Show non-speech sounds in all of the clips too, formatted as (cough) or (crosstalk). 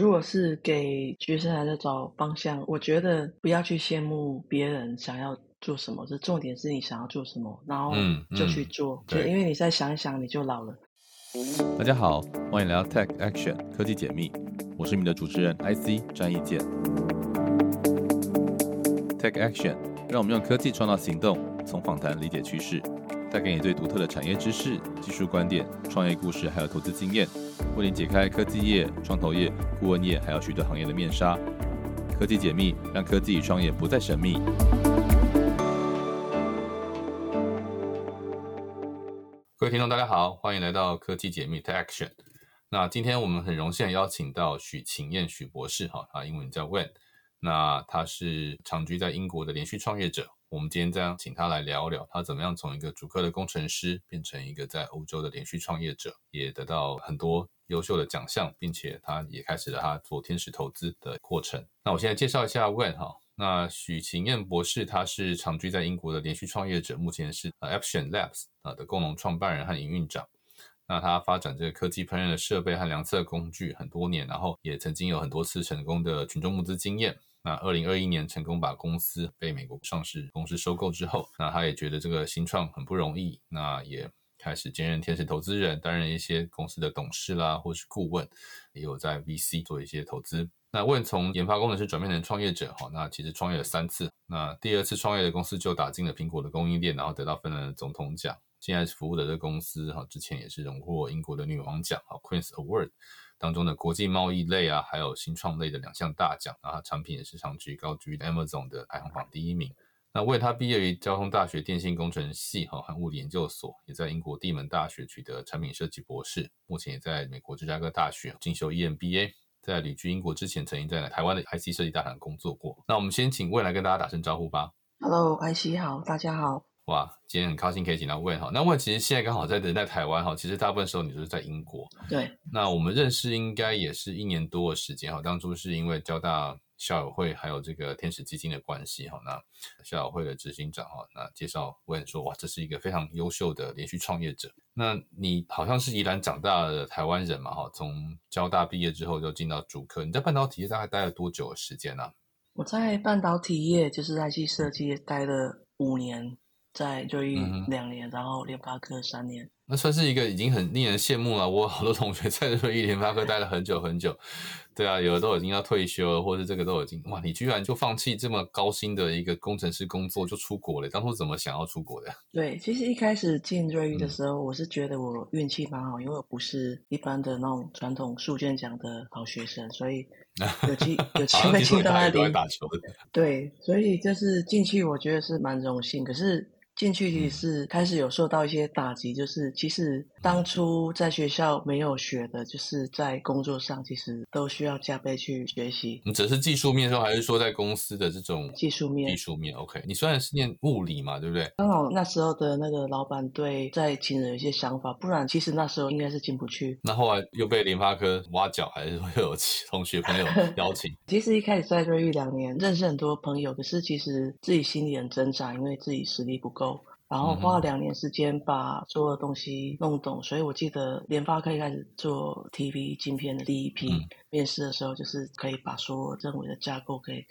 如果是给学生还在找方向，我觉得不要去羡慕别人想要做什么，这重点是你想要做什么，然后嗯就去嗯做。对就因为你再想一想，你就老了。大家好，欢迎来到 Tech Action 科技解密，我是你们的主持人 IC 张义健。Tech Action 让我们用科技创造行动，从访谈理解趋势，带给你最独特的产业知识、技术观点、创业故事，还有投资经验，为你解开科技业、创投业、顾问业，还有许多行业的面纱。科技解密，让科技与创业不再神秘。各位听众，大家好，欢迎来到科技解密 t Action。那今天我们很荣幸邀请到许晴燕许博士，哈，啊英文叫 Wen。那他是长居在英国的连续创业者。我们今天将请他来聊聊他怎么样从一个主科的工程师变成一个在欧洲的连续创业者，也得到很多优秀的奖项，并且他也开始了他做天使投资的过程。那我现在介绍一下 When 哈。那许晴燕博士，他是长居在英国的连续创业者，目前是呃 Action Labs 啊的共同创办人和营运长。那他发展这个科技烹饪的设备和量测工具很多年，然后也曾经有很多次成功的群众募资经验。那二零二一年成功把公司被美国上市公司收购之后，那他也觉得这个新创很不容易，那也开始兼任天使投资人，担任一些公司的董事啦，或是顾问，也有在 VC 做一些投资。那问从研发工程师转变成创业者，哈，那其实创业了三次。那第二次创业的公司就打进了苹果的供应链，然后得到芬兰的总统奖。现在服务的这公司，哈，之前也是荣获英国的女王奖，哈 Queen's Award 当中的国际贸易类啊，还有新创类的两项大奖。然后产品也是长居高居 Amazon 的排行榜第一名。那为他毕业于交通大学电信工程系哈和物理研究所，也在英国地门大学取得产品设计博士，目前也在美国芝加哥大学进修 E EMBA。在旅居英国之前，曾经在台湾的 IC 设计大厂工作过。那我们先请未来跟大家打声招呼吧。Hello，西好，大家好。哇，今天很高兴可以请到问哈。那问其实现在刚好在人在台湾哈，其实大部分时候你都是在英国。对，那我们认识应该也是一年多的时间哈。当初是因为交大校友会还有这个天使基金的关系哈。那校友会的执行长哈，那介绍问说哇，这是一个非常优秀的连续创业者。那你好像是宜兰长大的台湾人嘛哈？从交大毕业之后就进到主科，你在半导体业大概待了多久的时间呢、啊？我在半导体业就是 IC 设计待了五年，在瑞昱嗯哼两年，然后联发科三年。那算是一个已经很令人羡慕了。我好多同学在瑞昱联发科待了很久很久，对啊，有的都已经要退休了，或者这个都已经哇，你居然就放弃这么高薪的一个工程师工作就出国了？当初怎么想要出国的？(laughs) 对，其实一开始进瑞昱的嗯时候，我是觉得我运气蛮好，因为我不是一般的那种传统数卷奖的好学生，所以有机 (laughs) 有机会进到那里。打球，对，所以就是进去，我觉得是蛮荣幸。可是进去其实是开始有受到一些打击，就是其实当初在学校没有学的，就是在工作上其实都需要加倍去学习你只是技术面说，还是说在公司的这种技术面技。术面？OK，你虽然是念物理嘛，对不对？刚好那时候的那个老板对在请人有一些想法，不然其实那时候应该是进不去。那后来又被联发科挖角，还是说又有同学朋友 (laughs) 邀请？其实一开始在瑞昱两年，认识很多朋友，可是其实自己心里很挣扎，因为自己实力不够。然后花了两年时间把所有东西弄懂，所以我记得联发科一开始做 TV 镜片的第一批嗯面试的时候，就是可以把所有认为的架构可以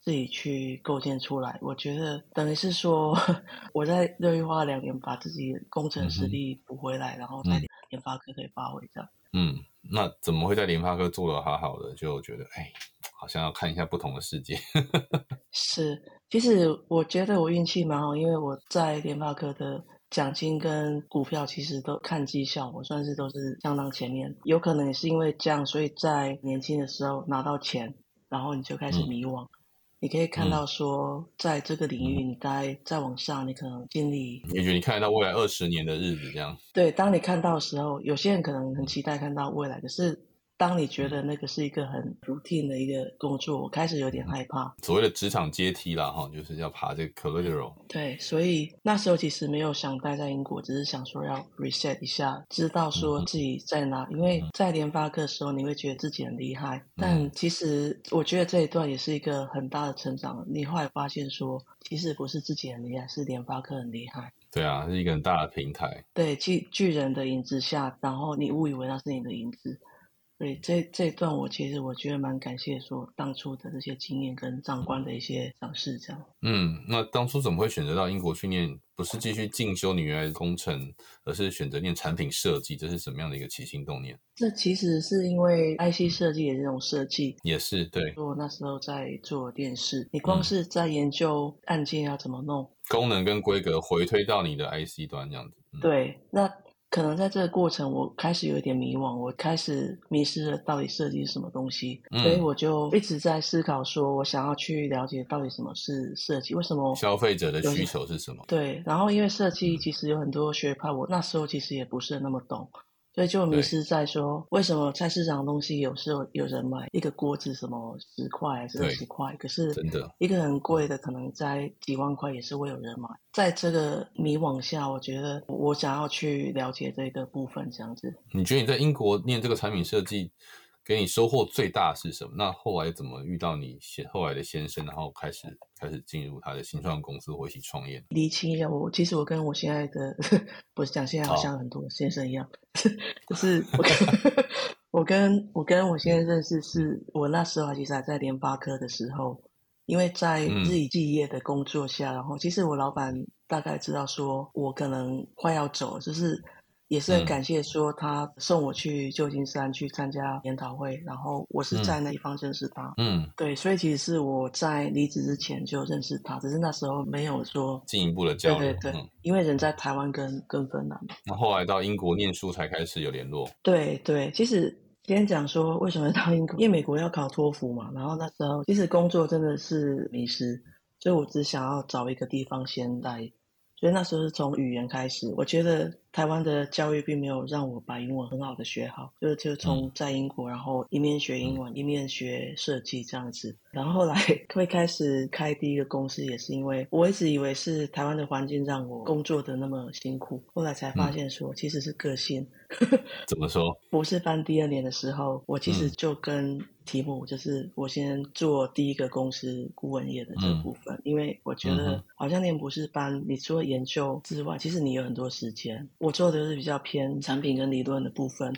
自己去构建出来。我觉得等于是说 (laughs) 我在瑞昱花了两年把自己工程实力补回来，然后在嗯联发科可以发挥这样。嗯，那怎么会在联发科做得好好的？就觉得哎，好像要看一下不同的世界。(laughs) 是，其实我觉得我运气蛮好，因为我在联发科的奖金跟股票其实都看绩效，我算是都是相当前面。有可能也是因为这样，所以在年轻的时候拿到钱，然后你就开始嗯迷惘。你可以看嗯到说，在这个领域，你待再往上，你可能经历也许你看得到未来二十年的日子，这样。对。当你看到的时候，有些人可能很期待看到未来，可是当你觉得那个是一个很 routine 的一个工作，我开始有点害怕。所谓的职场阶梯啦，哈，就是要爬这个 collateral。对，所以那时候其实没有想待在英国，只是想说要 reset 一下，知道说自己在哪。因为在联发科的时候，你会觉得自己很厉害，但其实我觉得这一段也是一个很大的成长。你后来发现说，其实不是自己很厉害，是联发科很厉害。对啊，是一个很大的平台。对巨巨人的影子下，然后你误以为那是你的影子，对这这一段，我其实我觉得蛮感谢说当初的这些经验跟长官的一些赏识，这样。嗯，那当初怎么会选择到英国去念？不是继续进修你原来的工程，而是选择念产品设计，这是什么样的一个起心动念？这其实是因为 IC 设计的这种设计，也是对。我那时候在做电视，你光是在研究按键要怎么弄，功能跟规格回推到你的 IC 端这样子。对，那。可能在这个过程，我开始有一点迷惘，我开始迷失了到底设计是什么东西，所以我就一直在思考，说我想要去了解到底什么是设计，为什么消费者的需求是什么？对，然后因为设计其实有很多学派，我那时候其实也不是那么懂。所以就迷失在说，为什么菜市场的东西有时候有人买一个锅子什么十块还是二十块，可是真的一个很贵的可能在几万块也是会有人买。在这个迷惘下，我觉得我想要去了解这个部分，这样子。你觉得你在英国念这个产品设计？给你收获最大是什么？那后来怎么遇到你先后来的先生，然后开始开始进入他的新创公司或一起创业？厘清一下，我其实我跟我现在的不是讲现在好像很多先生一样，就是我跟 (laughs) 我跟我跟我现在认识是我那时候其实还在联发科的时候，因为在日以继夜的工作下，然后其实我老板大概知道说我可能快要走，就是。也是很感谢，说他送我去旧金山去参加研讨会，然后我是在那一方认识他。嗯，对，所以其实是我在离职之前就认识他，只是那时候没有说进一步的交流。对对对，因为人在台湾跟跟芬兰嘛。那后来到英国念书才开始有联络。对对，其实今天讲说为什么到英国，因为美国要考托福嘛，然后那时候其实工作真的是迷失，所以我只想要找一个地方先待。所以那时候是从语言开始，我觉得台湾的教育并没有让我把英文很好的学好，就就从在英国，然后一面学英文，一面学设计这样子。然后后来会开始开第一个公司，也是因为我一直以为是台湾的环境让我工作的那么辛苦，后来才发现说其实是个性。(laughs) 怎么说？博士班第二年的时候，我其实就跟题目就是我先做第一个公司顾问业的这部分，因为我觉得好像念博士班，你除了研究之外，其实你有很多时间。我做的是比较偏产品跟理论的部分。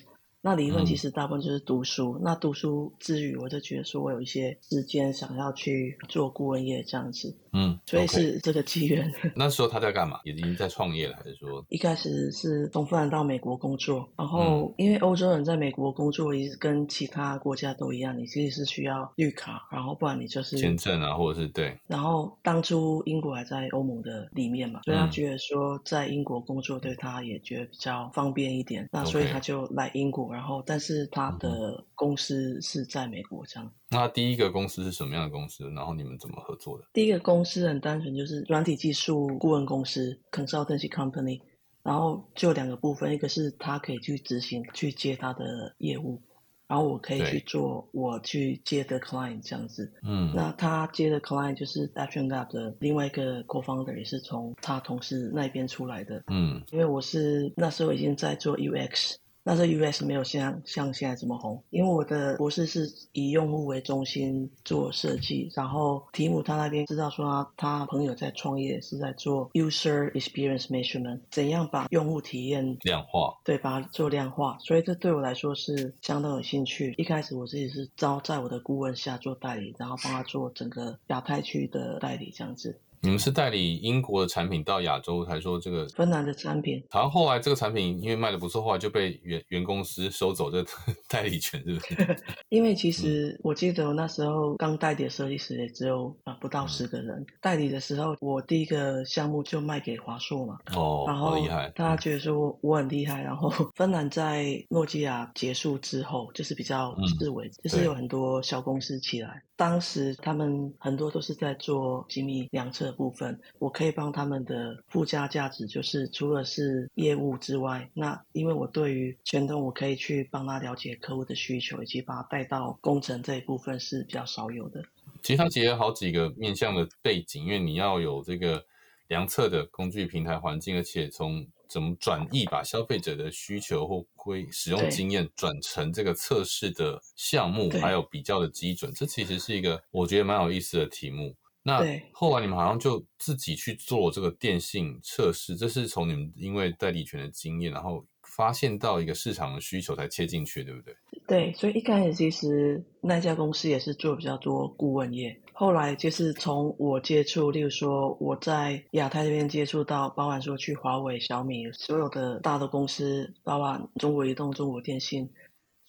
那理论其实大部分就是读书，那读书之余，我就觉得说我有一些时间想要去做顾问业这样子，嗯，所以是这个机缘。那时候他在干嘛？已经在创业了，还是说一开始是从芬兰到美国工作？然后因为欧洲人在美国工作，也是跟其他国家都一样，你其实是需要绿卡，然后不然你就是签证啊，或者是对。然后当初英国还在欧盟的里面嘛，所以他觉得说在英国工作对他也觉得比较方便一点，那所以他就来英国。然后，但是他的公司是在美国，这样。那第一个公司是什么样的公司？然后你们怎么合作的？第一个公司很单纯，就是软体技术顾问公司 （consultancy company）。然后就两个部分，一个是他可以去执行、去接他的业务，然后我可以去做我去接的 client 这样子。嗯。那他接的 client 就是 Action Lab 的另外一个 co-founder，也是从他同事那边出来的。嗯。因为我是那时候已经在做 UX。那时候 US 没有像像现在这么红，因为我的博士是以用户为中心做设计，然后提姆他那边知道说他朋友在创业是在做 user experience measurement，怎样把用户体验量化，对，把它做量化，所以这对我来说是相当有兴趣。一开始我自己是招在我的顾问下做代理，然后帮他做整个亚太区的代理这样子。你们是代理英国的产品到亚洲，还说这个芬兰的产品？然后后来这个产品因为卖的不错，后来就被原原公司收走这 (laughs) 代理权，是不是？(laughs) 因为其实我记得我那时候刚代理的设计师也只有啊不到十个人。代理的时候，我第一个项目就卖给华硕嘛。哦，然后厉害！大家觉得说我很厉害。然后 (laughs) 芬兰在诺基亚结束之后，就是比较思维，就是有很多小公司起来。当时他们很多都是在做机密量测部分，我可以帮他们的附加价值就是除了是业务之外，那因为我对于全东我可以去帮他了解客户的需求，以及把他带到工程这一部分是比较少有的。其实它结合好几个面向的背景，因为你要有这个量测的工具平台环境，而且从怎么转译把消费者的需求或归使用经验转成这个测试的项目，还有比较的基准，这其实是一个我觉得蛮有意思的题目。那后来你们好像就自己去做这个电信测试，这是从你们因为代理权的经验，然后发现到一个市场的需求才切进去，对不对？对，所以一开始其实那家公司也是做比较多顾问业，后来就是从我接触，例如说我在亚太这边接触到，包含说去华为、小米所有的大的公司，包含中国移动、中国电信，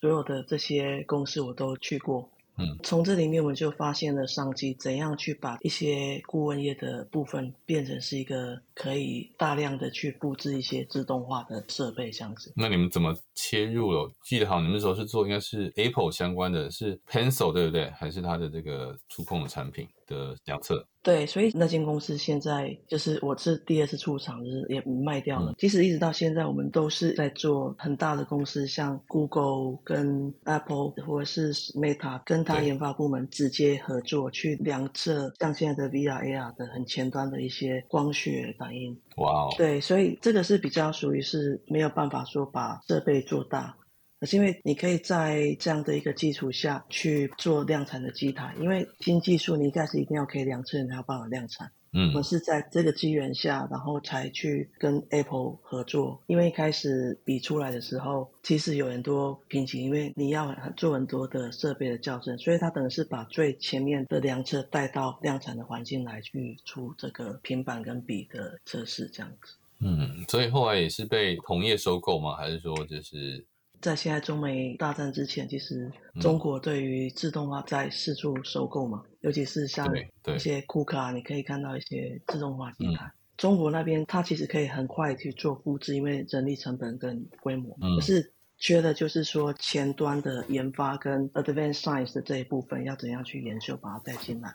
所有的这些公司我都去过。嗯，从这里面我们就发现了商机，怎样去把一些顾问业的部分变成是一个可以大量的去布置一些自动化的设备，这样子。那你们怎么切入了？记得好，你们那时候是做应该是 Apple 相关的，是 Pencil 对不对？还是它的这个触控的产品的两侧？对，所以那间公司现在就是我是第二次出场，就是也卖掉了。其实一直到现在，我们都是在做很大的公司，像 Google 跟 Apple 或者是 Meta 跟它研发部门直接合作，去量测像现在的 VR、AR 的很前端的一些光学反应。哇哦！对，所以这个是比较属于是没有办法说把设备做大。可是因为你可以在这样的一个基础下去做量产的机台，因为新技术你一开始一定要可以量测，你才有办法量产。嗯，我是在这个机缘下，然后才去跟 Apple 合作。因为一开始比出来的时候，其实有很多瓶颈，因为你要做很多的设备的校正，所以它等于是把最前面的量测带到量产的环境来去出这个平板跟笔的测试，这样子。嗯，所以后来也是被同业收购吗？还是说就是？在现在中美大战之前，其实中国对于自动化在四处收购嘛，尤其是像一些库卡，你可以看到一些自动化平台。中国那边它其实可以很快去做复制，因为人力成本跟规模，可是缺的就是说前端的研发跟 advanced science 的这一部分要怎样去研究，把它带进来。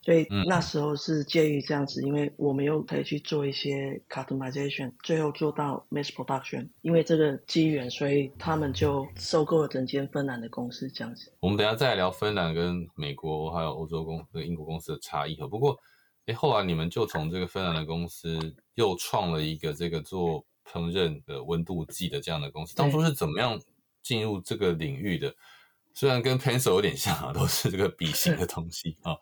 所以那时候是介于这样子，因为我们又可以去做一些 customization，最后做到 mass production。因为这个机缘，所以他们就收购了整间芬兰的公司这样子。我们等下再来聊芬兰跟美国还有欧洲公跟英国公司的差异哈。不过，哎，后来你们就从这个芬兰的公司又创了一个这个做烹饪的温度计的这样的公司。当初是怎么样进入这个领域的？虽然跟 pencil 有点像啊，都是这个笔形的东西啊，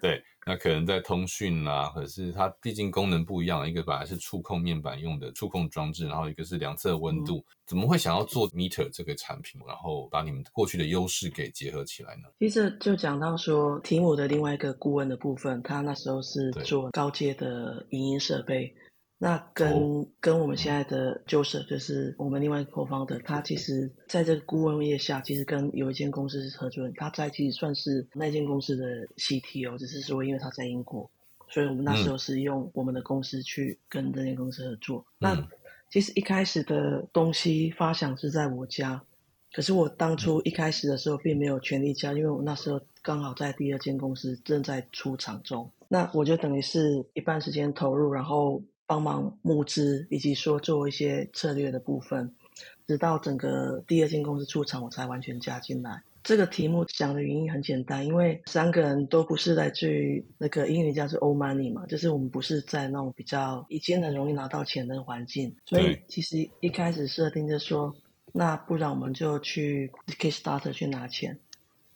对，那可能在通讯啊，可是它毕竟功能不一样，一个本来是触控面板用的触控装置，然后一个是量测温度，怎么会想要做 meter 这个产品，然后把你们过去的优势给结合起来呢？其实就讲到说，提姆的另外一个顾问的部分，他那时候是做高阶的影音设备。那跟跟我们现在的 Joseph 就是我们另外一个 co-founder，他其实在这个顾问业下，其实跟有一间公司是合作，他在其实算是那间公司的 CTO，只是说因为他在英国，所以我们那时候是用我们的公司去跟这间公司合作。那其实一开始的东西发想是在我家，可是我当初一开始的时候并没有全力加，因为我那时候刚好在第二间公司正在出厂中，那我就等于是一半时间投入，然后。帮忙募资，以及说做一些策略的部分，直到整个第二间公司出场，我才完全加进来。这个题目讲的原因很简单，因为三个人都不是来自于那个英语叫做 old money 嘛，就是我们不是在那种比较已经很容易拿到钱的环境，所以其实一开始设定就说，那不然我们就去 Kickstarter 去拿钱。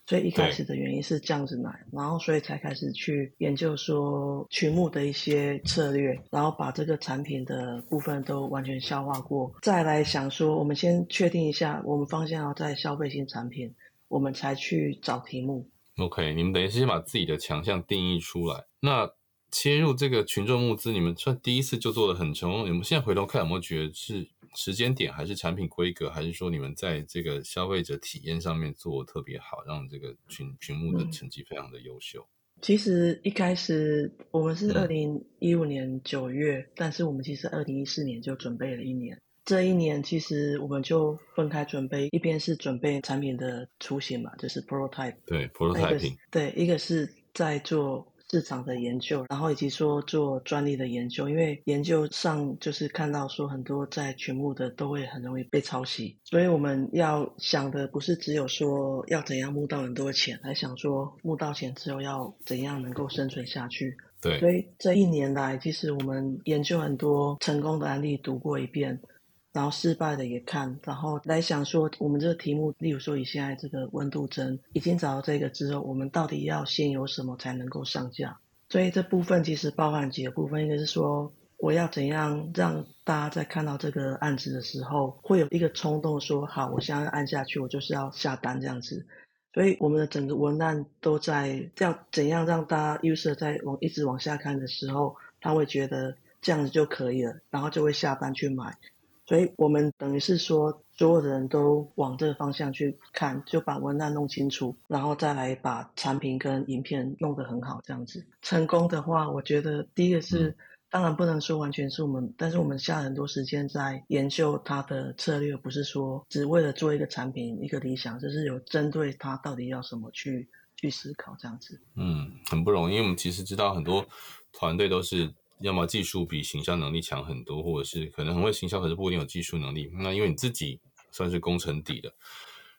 所以一开始的原因是这样子来，然后所以才开始去研究说曲目的一些策略，然后把这个产品的部分都完全消化过，再来想说我们先确定一下我们方向要在消费性产品，我们才去找题目。OK，你们等于是先把自己的强项定义出来，那切入这个群众募资，你们算第一次就做的很成功。你们现在回头看有没有觉得是？时间点还是产品规格，还是说你们在这个消费者体验上面做特别好，让这个群群目的成绩非常的优秀？其实一开始我们是二零一五年九月，但是我们其实二零一四年就准备了一年。这一年其实我们就分开准备，一边是准备产品的雏形嘛，就是 prototype，对 prototype，对，一个是在做。市场的研究，然后以及说做专利的研究，因为研究上就是看到说很多在群募的都会很容易被抄袭，所以我们要想的不是只有说要怎样募到很多钱，还想说募到钱之后要怎样能够生存下去。对，所以这一年来，其实我们研究很多成功的案例，读过一遍。然后失败的也看，然后来想说，我们这个题目，例如说以现在这个温度针，已经找到这个之后，我们到底要先有什么才能够上架？所以这部分其实包含几个部分，一个是说我要怎样让大家在看到这个案子的时候，会有一个冲动说好，我现在按下去，我就是要下单这样子。所以我们的整个文案都在这样怎样让大家 user 在往一直往下看的时候，他会觉得这样子就可以了，然后就会下单去买。所以我们等于是说，所有的人都往这个方向去看，就把文案弄清楚，然后再来把产品跟影片弄得很好，这样子成功的话，我觉得第一个是，当然不能说完全是我们，但是我们下很多时间在研究它的策略，不是说只为了做一个产品一个理想，就是有针对它到底要什么去去思考这样子。嗯，很不容易，因为我们其实知道很多团队都是。要么技术比行销能力强很多，或者是可能很会行销，可是不一定有技术能力。那因为你自己算是工程底的，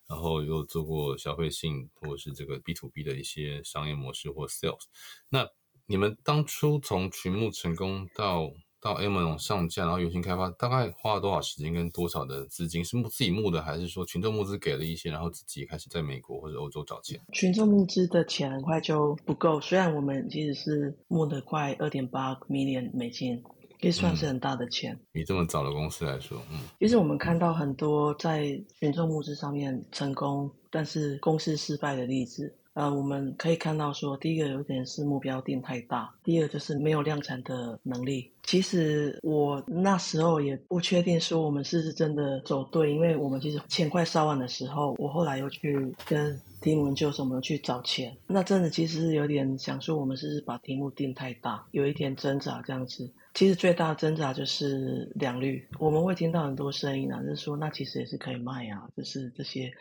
然后又做过消费性或者是这个 B to B 的一些商业模式或 sales，那你们当初从群募成功到。到 Amazon 上架，然后原型开发，大概花了多少时间跟多少的资金？是募自己募的，还是说群众募资给了一些，然后自己开始在美国或者欧洲找钱？群众募资的钱很快就不够，虽然我们其实是募的快二点八 million 美金，也算是很大的钱。以这么早的公司来说，嗯，其实我们看到很多在群众募资上面成功，但是公司失败的例子。呃，我们可以看到说，第一个有点是目标定太大，第二就是没有量产的能力。其实我那时候也不确定说我们是不是真的走对，因为我们其实钱快烧完的时候，我后来又去跟题目就什么去找钱。那真的其实是有点想说，我们是不是把题目定太大，有一点挣扎这样子。其实最大的挣扎就是良率，我们会听到很多声音啊，就是说那其实也是可以卖啊，就是这些。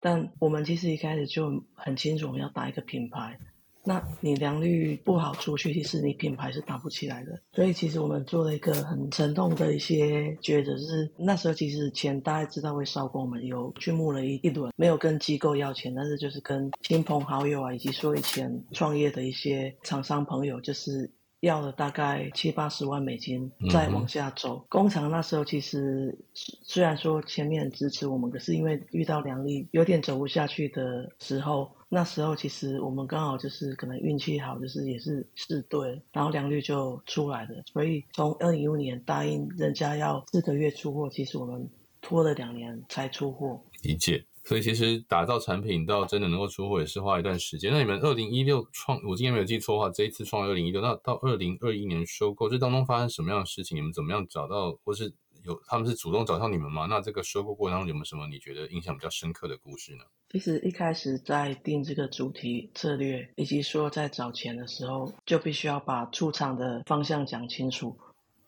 但我们其实一开始就很清楚，我们要打一个品牌。那你良率不好出去，其实你品牌是打不起来的。所以其实我们做了一个很沉痛的一些抉择，就是那时候其实钱大家知道会烧光，我们有去募了一一轮，没有跟机构要钱，但是就是跟亲朋好友啊，以及说以前创业的一些厂商朋友，就是。要了大概七八十万美金，再往下走。工厂那时候其实虽然说前面支持我们，可是因为遇到良率有点走不下去的时候，那时候其实我们刚好就是可能运气好，就是也是试对，然后良率就出来了。所以从二零一五年答应人家要四个月出货，其实我们拖了两年才出货。理解。所以其实打造产品到真的能够出货也是花一段时间。那你们二零一六创，我今天没有记错的话，这一次创二零一六，那到二零二一年收购，这当中发生什么样的事情？你们怎么样找到，或是有他们是主动找上你们吗？那这个收购过程当中有没有什么你觉得印象比较深刻的故事呢？其实一开始在定这个主题策略，以及说在找钱的时候，就必须要把出厂的方向讲清楚。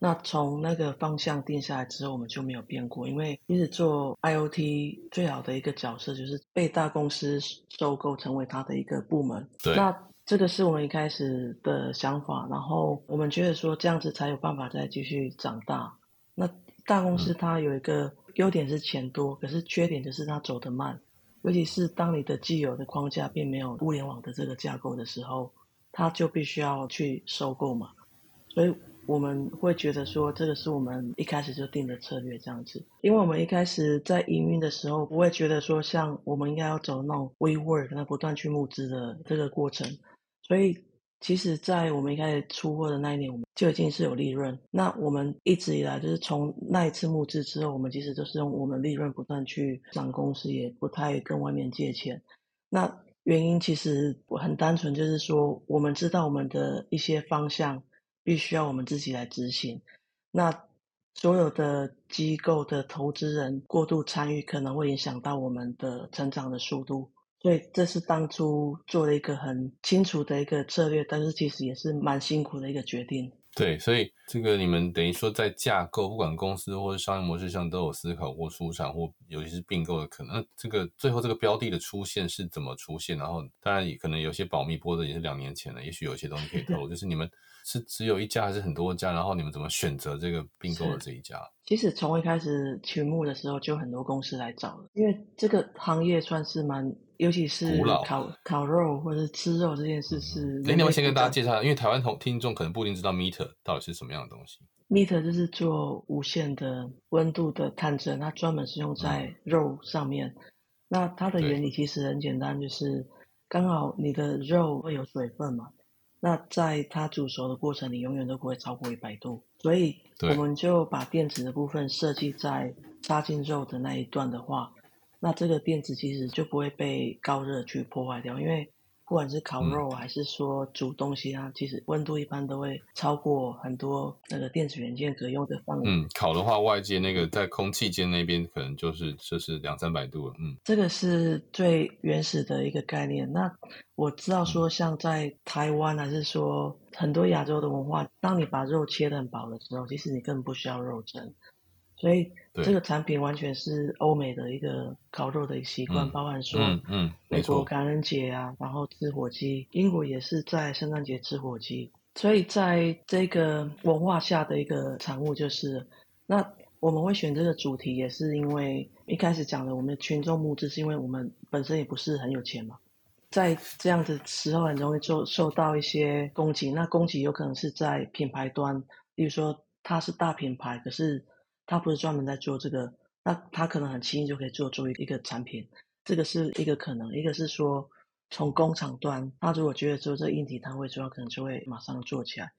那从那个方向定下来之后，我们就没有变过。因为一直做 IOT 最好的一个角色就是被大公司收购，成为它的一个部门。对。那这个是我们一开始的想法，然后我们觉得说这样子才有办法再继续长大。那大公司它有一个优点是钱多，可是缺点就是它走得慢。尤其是当你的既有的框架并没有物联网的这个架构的时候，它就必须要去收购嘛。所以。我们会觉得说，这个是我们一开始就定的策略，这样子。因为我们一开始在营运的时候，不会觉得说，像我们应该要走那种 we work，那不断去募资的这个过程。所以，其实，在我们一开始出货的那一年，我们就已经是有利润。那我们一直以来，就是从那一次募资之后，我们其实都是用我们利润不断去涨公司，也不太跟外面借钱。那原因其实很单纯，就是说，我们知道我们的一些方向。必须要我们自己来执行，那所有的机构的投资人过度参与，可能会影响到我们的成长的速度。所以这是当初做了一个很清楚的一个策略，但是其实也是蛮辛苦的一个决定。对，所以这个你们等于说在架构，不管公司或者商业模式上都有思考过出厂或尤其是并购的可能。这个最后这个标的的出现是怎么出现？然后当然可能有些保密，播的也是两年前了，也许有些东西可以透露，(laughs) 就是你们。是只有一家还是很多家？然后你们怎么选择这个并购的这一家？其实从一开始群募的时候就很多公司来找了，因为这个行业算是蛮，尤其是烤烤肉或者是吃肉这件事是。那你们先跟大家介绍，因为台湾同听众可能不一定知道 meter 到底是什么样的东西。meter 就是做无线的温度的探测，它专门是用在肉上面。那它的原理其实很简单，就是刚好你的肉会有水分嘛。那在它煮熟的过程你，永远都不会超过一百度。所以我们就把电子的部分设计在插进肉的那一段的话，那这个电子其实就不会被高热去破坏掉，因为不管是烤嗯肉还是说煮东西啊，其实温度一般都会超过很多那个电子元件可用的范围。嗯，烤的话，外界那个在空气间那边可能就是就是两三百度了。嗯这个是最原始的一个概念。那我知道说，像在台湾还是说很多亚洲的文化，当你把肉切得很薄的时候，其实你根本不需要肉蒸。所以这个产品完全是欧美的一个烤肉的习惯，嗯包含说嗯嗯，美国感恩节啊，然后吃火鸡，英国也是在圣诞节吃火鸡。所以在这个文化下的一个产物就是，那我们会选这个主题，也是因为一开始讲的，我们的群众募资是因为我们本身也不是很有钱嘛，在这样的时候很容易受受到一些攻击。那攻击有可能是在品牌端，例如说它是大品牌，可是他不是专门在做这个，那他可能很轻易就可以做出一个产品，这个是一个可能。一个是说从工厂端，他如果觉得做这个硬体摊位主要可能就会马上做起来。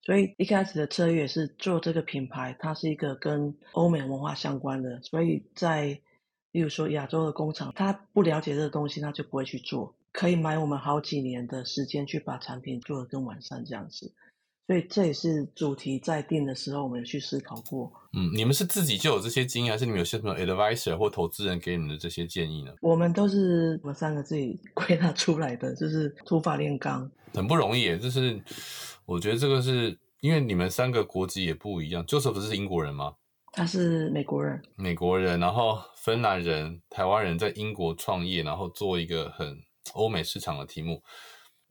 所以一开始的策略是做这个品牌，它是一个跟欧美文化相关的，所以在例如说亚洲的工厂，他不了解这个东西，他就不会去做，可以买我们好几年的时间去把产品做得更完善这样子。所以这也是主题在定的时候，我们有去思考过。嗯，你们是自己就有这些经验，还是你们有些什么 advisor 或投资人给你们的这些建议呢？我们都是我们三个自己 (laughs) 归纳出来的，就是土法炼钢。很不容易耶，就是我觉得这个是因为你们三个国籍也不一样，Joseph 是英国人吗？他是美国人，美国人，然后芬兰人、台湾人在英国创业，然后做一个很欧美市场的题目。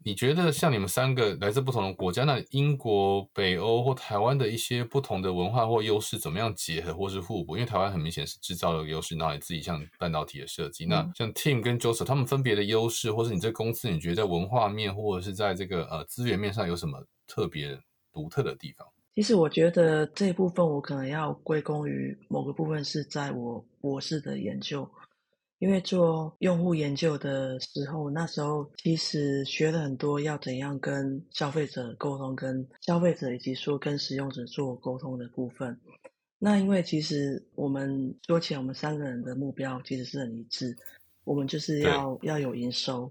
你觉得像你们三个来自不同的国家，那英国、北欧或台湾的一些不同的文化或优势怎么样结合或是互补？因为台湾很明显是制造的优势，然后你自己像半导体的设计。那嗯像 Tim 跟 Joseph 他们分别的优势，或是你这公司你觉得在文化面或者是在这个呃资源面上有什么特别独特的地方？其实我觉得这一部分我可能要归功于某个部分是在我博士的研究，因为做用户研究的时候，那时候其实学了很多要怎样跟消费者沟通，跟消费者以及说跟使用者做沟通的部分。那因为其实我们说起来，我们三个人的目标其实是很一致，我们就是要要有营收，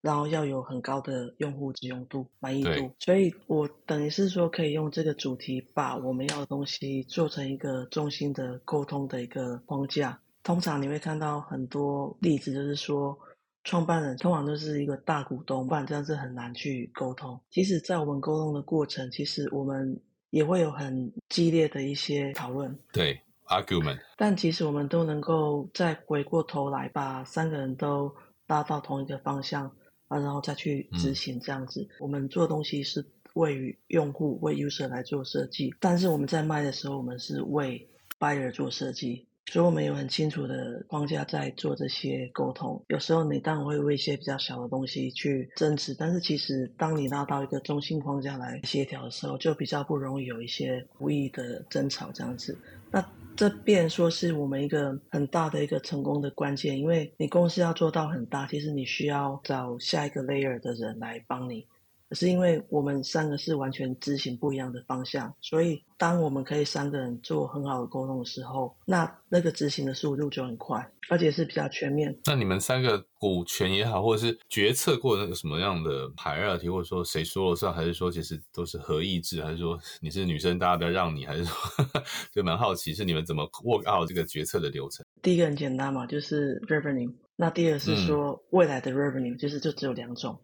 然后要有很高的用户使用度、满意度。所以我等于是说，可以用这个主题把我们要的东西做成一个中心的沟通的一个框架。通常你会看到很多例子，就是说创办人通常都是一个大股东，不然这样是很难去沟通。即使在我们沟通的过程，其实我们也会有很激烈的一些讨论。对，argument，但其实我们都能够再回过头来，把三个人都拉到同一个方向啊，然后再去执行这样子。我们做东西是为于用户、为 user 来做设计，但是我们在卖的时候，我们是为 buyer 做设计。所以我们有很清楚的框架在做这些沟通。有时候你当然会为一些比较小的东西去争执，但是其实当你拉到一个中心框架来协调的时候，就比较不容易有一些无意的争吵这样子。那这便说是我们一个很大的一个成功的关键，因为你公司要做到很大，其实你需要找下一个 layer 的人来帮你。可是因为我们三个是完全执行不一样的方向，所以当我们可以三个人做很好的沟通的时候，那那个执行的速度就很快，而且是比较全面。那你们三个股权也好，或者是决策过那个什么样的 hierarchy，或者说谁说了算，还是说其实都是合意制，还是说你是女生，大家不要让你，还是说 (laughs) 就蛮好奇是你们怎么 work out 这个决策的流程？第一个很简单嘛，就是 revenue。那第二是说未来的 revenue，、就是就只有两种。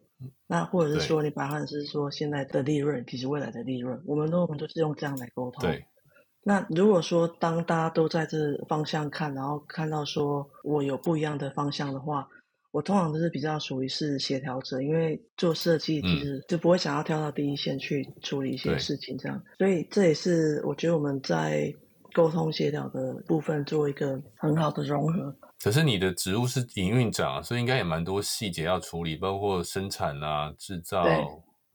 那或者是说你把它是说现在的利润，其实未来的利润，我们都我们都是用这样来沟通。对，那如果说当大家都在这方向看，然后看到说我有不一样的方向的话，我通常都是比较属于是协调者，因为做设计其实就不会想要跳到第一线去处理一些事情这样，所以这也是我觉得我们在沟通协调的部分做一个很好的融合。可是你的职务是营运长啊，所以应该也蛮多细节要处理，包括生产啊、制造，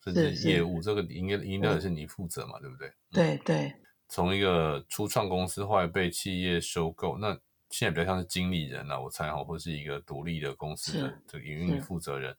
甚至业务，这个应该应该也是你负责嘛，对不对？对对从一个初创公司后来被企业收购，那现在比较像是经理人啊，我猜哈，或是一个独立的公司的是这个营运负责人。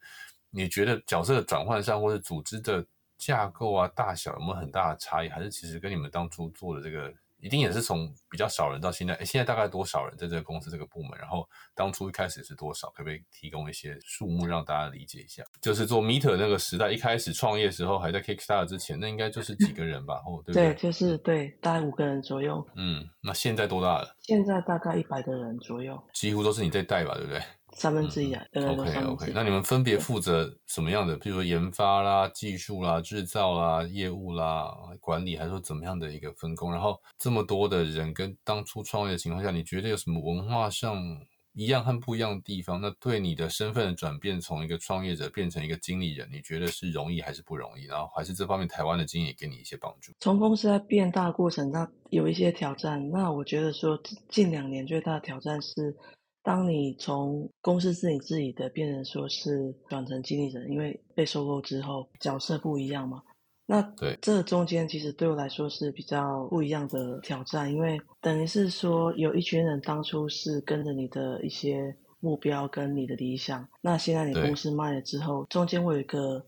你觉得角色的转换上，或是组织的架构啊、大小有没有很大的差异？还是其实跟你们当初做的这个？一定也是从比较少人到现在，哎，现在大概多少人在这个公司这个部门？然后当初一开始是多少？可不可以提供一些数目让大家理解一下？就是做 Meter 那个时代，一开始创业时候还在 Kickstarter 之前，那应该就是几个人吧？哦，对不对？对，就是对，大概五个人左右。嗯，那现在多大了？现在大概一百个人左右，几乎都是你在带吧？对不对？三分之一啊，OK OK，那你们分别负责什么样的？比如说研发啦、技术啦、制造啦、业务啦、管理，还是说怎么样的一个分工？然后这么多的人跟当初创业的情况下，你觉得有什么文化上一样和不一样的地方？那对你的身份的转变，从一个创业者变成一个经理人，你觉得是容易还是不容易？然后还是这方面台湾的经验给你一些帮助？从公司在变大过程，那有一些挑战。那我觉得说近两年最大的挑战是。当你从公司是你自己的，变成说是转成经理人，因为被收购之后角色不一样嘛。那对这中间其实对我来说是比较不一样的挑战，因为等于是说有一群人当初是跟着你的一些目标跟你的理想，那现在你公司卖了之后，中间会有一个。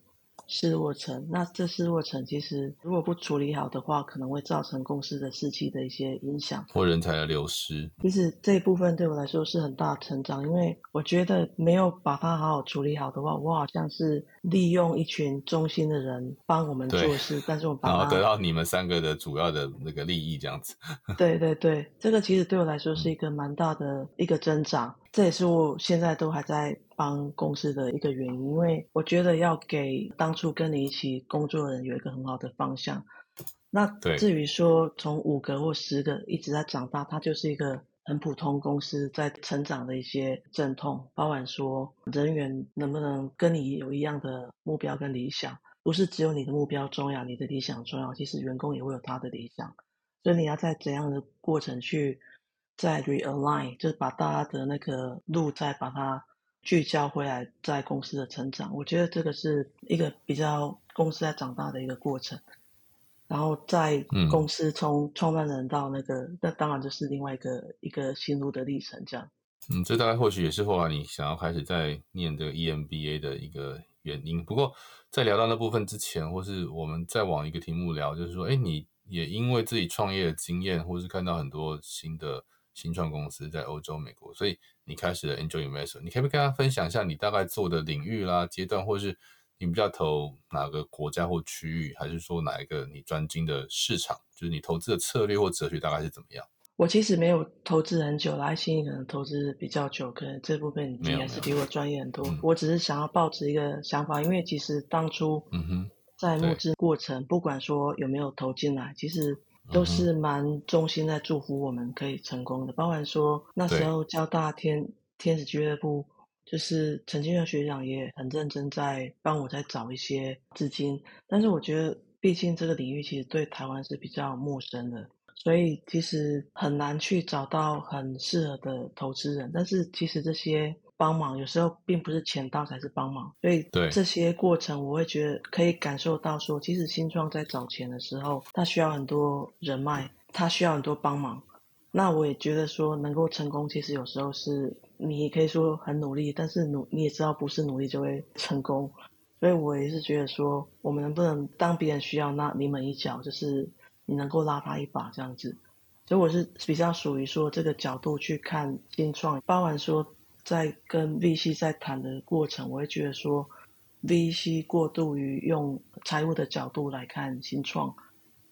失落层，那这失落层其实如果不处理好的话，可能会造成公司的士气的一些影响，或人才的流失。其实这一部分对我来说是很大成长，因为我觉得没有把它好好处理好的话，我好像是利用一群忠心的人帮我们做事，但是我 (laughs) 把然后得到你们三个的主要的那个利益这样子。(laughs) 对对对，这个其实对我来说是一个蛮大的一个增长。这也是我现在都还在帮公司的一个原因，因为我觉得要给当初跟你一起工作的人有一个很好的方向。那至于说从五个或十个一直在长大，它就是一个很普通公司在成长的一些阵痛，包含说人员能不能跟你有一样的目标跟理想，不是只有你的目标重要，你的理想重要，其实员工也会有他的理想，所以你要在怎样的过程去。再 realign，就是把大家的那个路再把它聚焦回来，在公司的成长。我觉得这个是一个比较公司在长大的一个过程。然后在公司从创办人到那个，那当然就是另外一个一个心路的历程。这样，嗯，这大概或许也是后来你想要开始在念这个 EMBA 的一个原因。不过在聊到那部分之前，或是我们再往一个题目聊，就是说，哎，你也因为自己创业的经验，或是看到很多新的。新创公司在欧洲、美国，所以你开始了 Angel Investor。你可以跟大家分享一下你大概做的领域啦、阶段，或是你比较投哪个国家或区域，还是说哪一个你专精的市场？就是你投资的策略或哲学大概是怎么样？我其实没有投资很久，啦新可能投资比较久，可能这部分应该是比我专业很多。我只是想要抱持一个想法，因为其实当初在募资过程，不管说有没有投进来，其实。都是蛮衷心在祝福我们可以成功的，包含说那时候交大天天使俱乐部，就是陈金月学长也很认真在帮我在找一些资金，但是我觉得毕竟这个领域其实对台湾是比较陌生的，所以其实很难去找到很适合的投资人，但是其实这些。帮忙有时候并不是钱到才是帮忙，所以这些过程我会觉得可以感受到说，即使新创在找钱的时候，他需要很多人脉，他需要很多帮忙。那我也觉得说，能够成功，其实有时候是你可以说很努力，但是努你也知道不是努力就会成功。所以我也是觉得说，我们能不能当别人需要那临门一脚，就是你能够拉他一把这样子。所以我是比较属于说这个角度去看新创，包含说。在跟 VC 在谈的过程，我会觉得说，VC 过度于用财务的角度来看新创，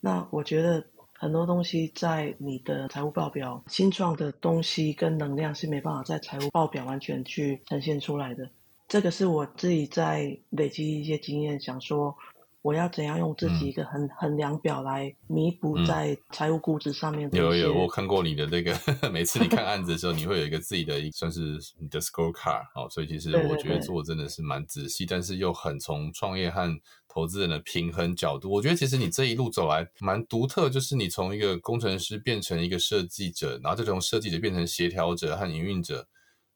那我觉得很多东西在你的财务报表，新创的东西跟能量是没办法在财务报表完全去呈现出来的。这个是我自己在累积一些经验，想说。我要怎样用自己一个衡衡量表来弥补在财务估值上面的？有有，我看过你的那个，(laughs) 每次你看案子的时候，你会有一个自己的算是你的 scorecard 哦，所以其实我觉得做真的是蛮仔细，但是又很从创业和投资人的平衡角度，我觉得其实你这一路走来蛮独特，就是你从一个工程师变成一个设计者，然后再从设计者变成协调者和营运者，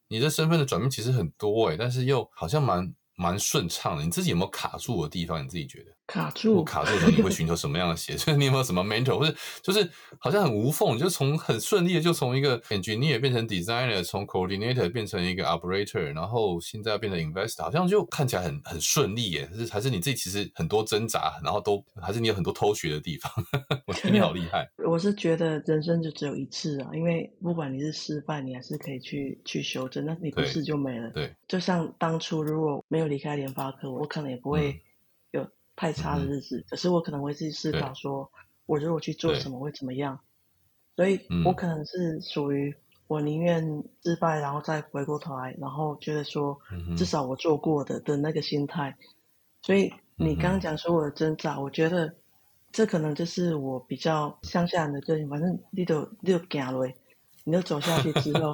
你的身份的转变其实很多诶，但是又好像蛮。蛮顺畅的。你自己有没有卡住的地方？你自己觉得？卡住，卡住的时候，你会寻求什么样的协助？(laughs) 你有没有什么 mentor，或者就是好像很无缝，就从很顺利的就从一个 engineer 变成 designer，从 coordinator 变成一个 operator，然后现在变成 investor，好像就看起来很很顺利耶。是还是你自己其实很多挣扎，然后都还是你有很多偷学的地方？(laughs) 我觉得你好厉害。(laughs) 我是觉得人生就只有一次啊，因为不管你是失败，你还是可以去去修正。那你不是就没了？对，就像当初如果没有离开联发科，我可能也不会。太差的日子，可是我可能会自己思考，说我如果去做什么会怎么样，所以我可能是属于我宁愿失败，然后再回过头来，然后觉得说至少我做过的的那个心态。所以你刚刚讲说我的挣扎，我觉得这可能就是我比较乡下人的个性，反正你都你都行了，你都走下去之后。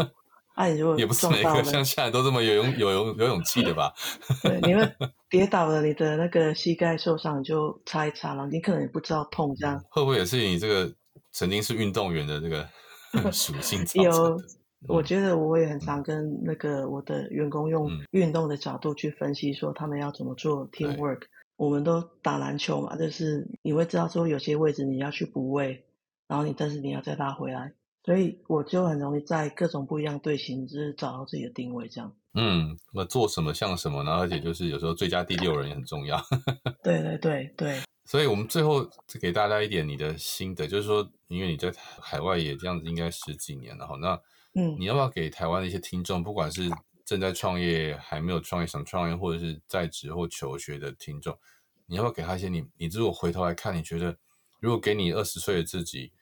哎，如果也不是每个像现在都这么有勇有勇有勇气的吧？(laughs) 对，你会 (laughs) 跌倒了，你的那个膝盖受伤就擦一擦了，你可能也不知道痛，这样会不会也是你这个曾经是运动员的这个 (laughs) 属性？有，我觉得我也很常跟那个我的员工用运动的角度去分析，说他们要怎么做 team work。我们都打篮球嘛，就是你会知道说有些位置你要去补位，然后你但是你要再拉回来。所以我就很容易在各种不一样队形，就是找到自己的定位，这样。嗯，那做什么像什么呢？而且就是有时候最佳第六人也很重要。(laughs) 对对对对。所以我们最后给大家一点你的心得，就是说，因为你在海外也这样子，应该十几年了哈。那嗯，你要不要给台湾的一些听众，不管是正在创业、还没有创业、想创业，或者是在职或求学的听众，你要不要给他一些你？你如果回头来看，你觉得如果给你二十岁的自己？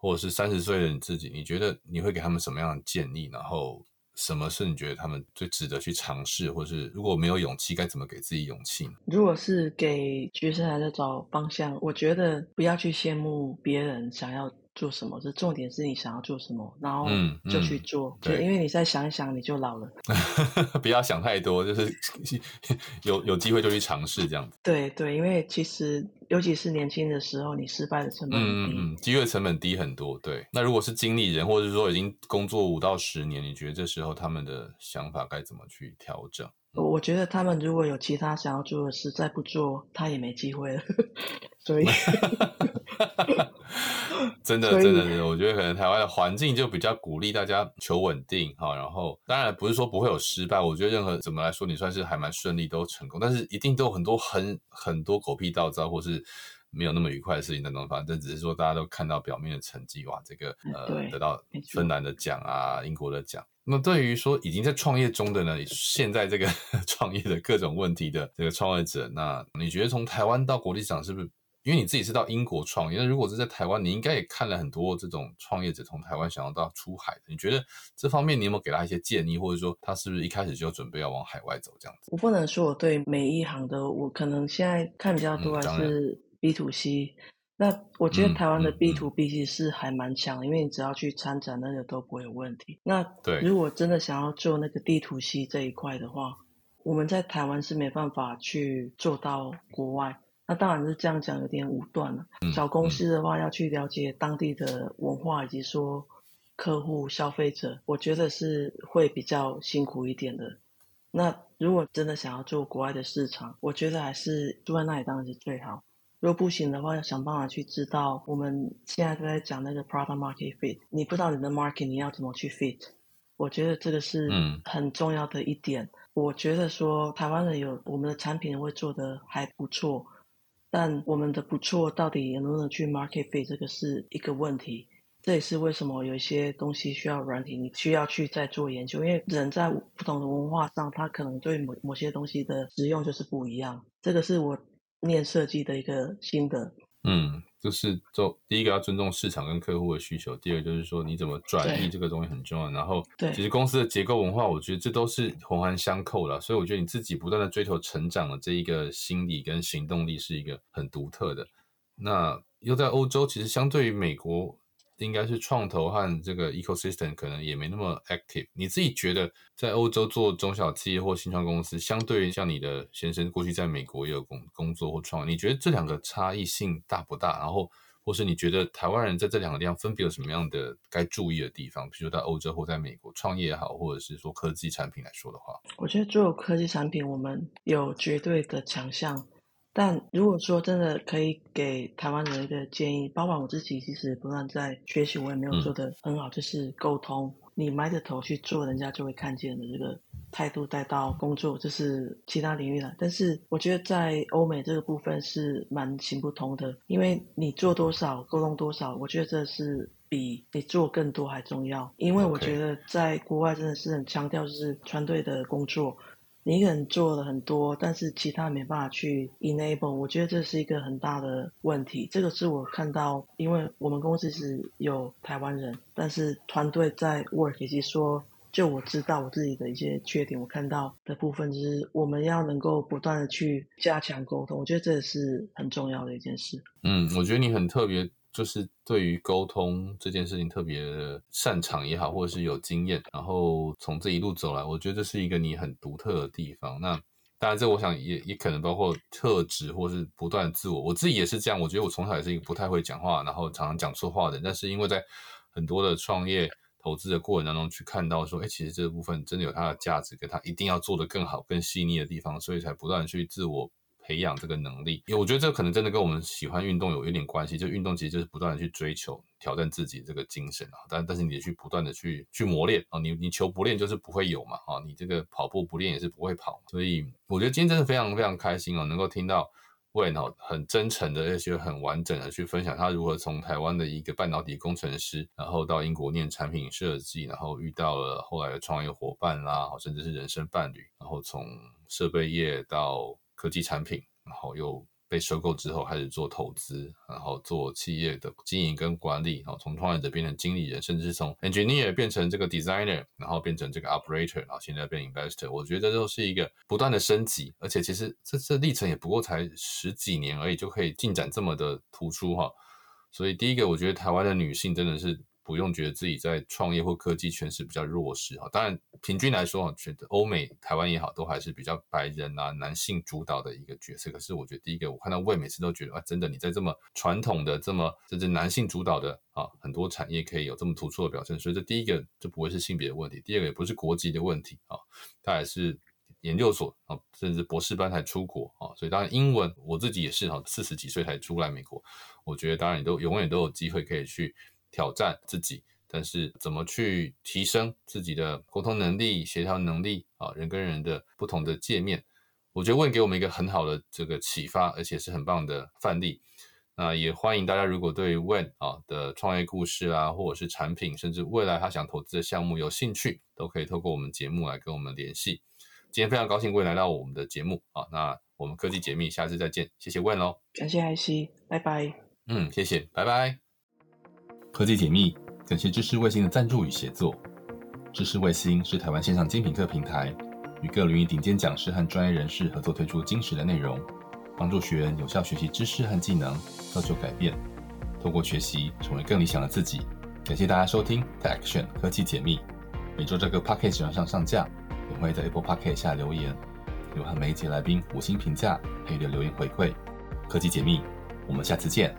或者是三十岁的你自己，你觉得你会给他们什么样的建议？然后什么是你觉得他们最值得去尝试？或是如果没有勇气，该怎么给自己勇气？如果是给学生还在找方向，我觉得不要去羡慕别人想要。做什么？这重点是你想要做什么，然后就去做。对，因为你再想一想，你就老了。(laughs) 不要想太多，就是 (laughs) 有有机会就去尝试这样子。对对，因为其实尤其是年轻的时候，你失败的成本低，机会成本低很多。对，那如果是经理人，或者是说已经工作五到十年，你觉得这时候他们的想法该怎么去调整？我觉得他们如果有其他想要做的事，再不做，他也没机会了。(laughs) 所以。(laughs) 真的，真的，真的，我觉得可能台湾的环境就比较鼓励大家求稳定哈。然后，当然不是说不会有失败，我觉得任何怎么来说，你算是还蛮顺利，都成功。但是一定都有很多很很多狗屁倒灶，或是没有那么愉快的事情在中发生。这只是说大家都看到表面的成绩，哇，这个呃得到芬兰的奖啊，英国的奖。那对于说已经在创业中的呢，现在这个 (laughs) 创业的各种问题的这个创业者，那你觉得从台湾到国际场是不是？因为你自己是到英国创业，那如果是在台湾，你应该也看了很多这种创业者从台湾想要到出海的。你觉得这方面你有没有给他一些建议，或者说他是不是一开始就准备要往海外走这样子？我不能说我对每一行的，我可能现在看比较多还是 B to C。那我觉得台湾的 B to B 其实是还蛮强，因为你只要去参展，那个都不会有问题。那对，如果真的想要做那个 D to C 这一块的话，我们在台湾是没办法去做到国外。那当然是这样讲有点武断了。小公司的话要去了解当地的文化以及说客户消费者，我觉得是会比较辛苦一点的。那如果真的想要做国外的市场，我觉得还是住在那里当然是最好。如果不行的话，要想办法去知道我们现在都在讲那个 product market fit，你不知道你的 market 你要怎么去 fit，我觉得这个是很重要的一点。我觉得说台湾人有我们的产品会做的还不错。但我们的不错到底能不能去 market fit 这个是一个问题，这也是为什么有一些东西需要软体，你需要去再做研究，因为人在不同的文化上，他可能对某某些东西的使用就是不一样。这个是我念设计的一个心得。嗯，就是做第一个要尊重市场跟客户的需求，第二就是说你怎么转移这个东西很重要。然后，对，其实公司的结构文化，我觉得这都是环环相扣的。所以我觉得你自己不断的追求成长的这一个心理跟行动力是一个很独特的。那又在欧洲，其实相对于美国。应该是创投和这个 ecosystem 可能也没那么 active。你自己觉得在欧洲做中小企业或新创公司，相对于像你的先生过去在美国也有工工作或创，你觉得这两个差异性大不大？然后或是你觉得台湾人在这两个地方分别有什么样的该注意的地方？比如在欧洲或在美国创业也好，或者是说科技产品来说的话，我觉得做科技产品，我们有绝对的强项。但如果说真的可以给台湾人一个建议，包括我自己其实不断在学习，我也没有做的很好，就是沟通。你埋着头去做，人家就会看见的这个态度带到工作，这是其他领域了。但是我觉得在欧美这个部分是蛮行不通的，因为你做多少，沟通多少，我觉得这是比你做更多还重要。因为我觉得在国外真的是很强调就是团队的工作。你一个人做了很多，但是其他没办法去 enable，我觉得这是一个很大的问题。这个是我看到，因为我们公司是有台湾人，但是团队在 work，以及说，就我知道我自己的一些缺点，我看到的部分就是我们要能够不断的去加强沟通，我觉得这是很重要的一件事。嗯，我觉得你很特别。就是对于沟通这件事情特别擅长也好，或者是有经验，然后从这一路走来，我觉得这是一个你很独特的地方。那当然，这我想也也可能包括特质，或是不断自我。我自己也是这样，我觉得我从小也是一个不太会讲话，然后常常讲错话的。但是因为在很多的创业投资的过程当中，去看到说，哎，其实这部分真的有它的价值，跟它一定要做得更好、更细腻的地方，所以才不断去自我。培养这个能力，因为我觉得这可能真的跟我们喜欢运动有一点关系。就运动其实就是不断的去追求、挑战自己这个精神啊。但但是你也去不断的去去磨练啊。你你球不练就是不会有嘛啊。你这个跑步不练也是不会跑。所以我觉得今天真的非常非常开心哦，能够听到魏哦很真诚的，而且很完整的去分享他如何从台湾的一个半导体工程师，然后到英国念产品设计，然后遇到了后来的创业伙伴啦，甚至是人生伴侣，然后从设备业到。科技产品，然后又被收购之后，开始做投资，然后做企业的经营跟管理，然后从创业者变成经理人，甚至从 engineer 变成这个 designer，然后变成这个 operator，然后现在变 investor。我觉得都是一个不断的升级，而且其实这这历程也不过才十几年而已，就可以进展这么的突出哈。所以第一个，我觉得台湾的女性真的是。不用觉得自己在创业或科技圈是比较弱势哈，当然平均来说，觉得欧美、台湾也好，都还是比较白人啊、男性主导的一个角色。可是我觉得第一个，我看到魏每次都觉得啊，真的你在这么传统的、这么甚至男性主导的啊很多产业可以有这么突出的表现，所以这第一个就不会是性别的问题，第二个也不是国籍的问题啊，他还是研究所啊，甚至博士班才出国啊，所以当然英文我自己也是哈，四十几岁才出来美国，我觉得当然你都永远都有机会可以去。挑战自己，但是怎么去提升自己的沟通能力、协调能力啊？人跟人的不同的界面，我觉得问给我们一个很好的这个启发，而且是很棒的范例。那也欢迎大家，如果对 Win 啊的创业故事啊，或者是产品，甚至未来他想投资的项目有兴趣，都可以透过我们节目来跟我们联系。今天非常高兴问来到我们的节目啊，那我们科技解密下次再见，谢谢 Win 喽，感谢艾希，拜拜。嗯，谢谢，拜拜。科技解密，感谢知识卫星的赞助与协作。知识卫星是台湾线上精品课平台，与各领域顶尖讲师和专业人士合作推出精实的内容，帮助学员有效学习知识和技能，造就改变。透过学习，成为更理想的自己。感谢大家收听 The Action 科技解密，每周这个 Podcast 上上架，也会在 Apple Podcast 下留言，有和每一节来宾五星评价，配的留言回馈。科技解密，我们下次见。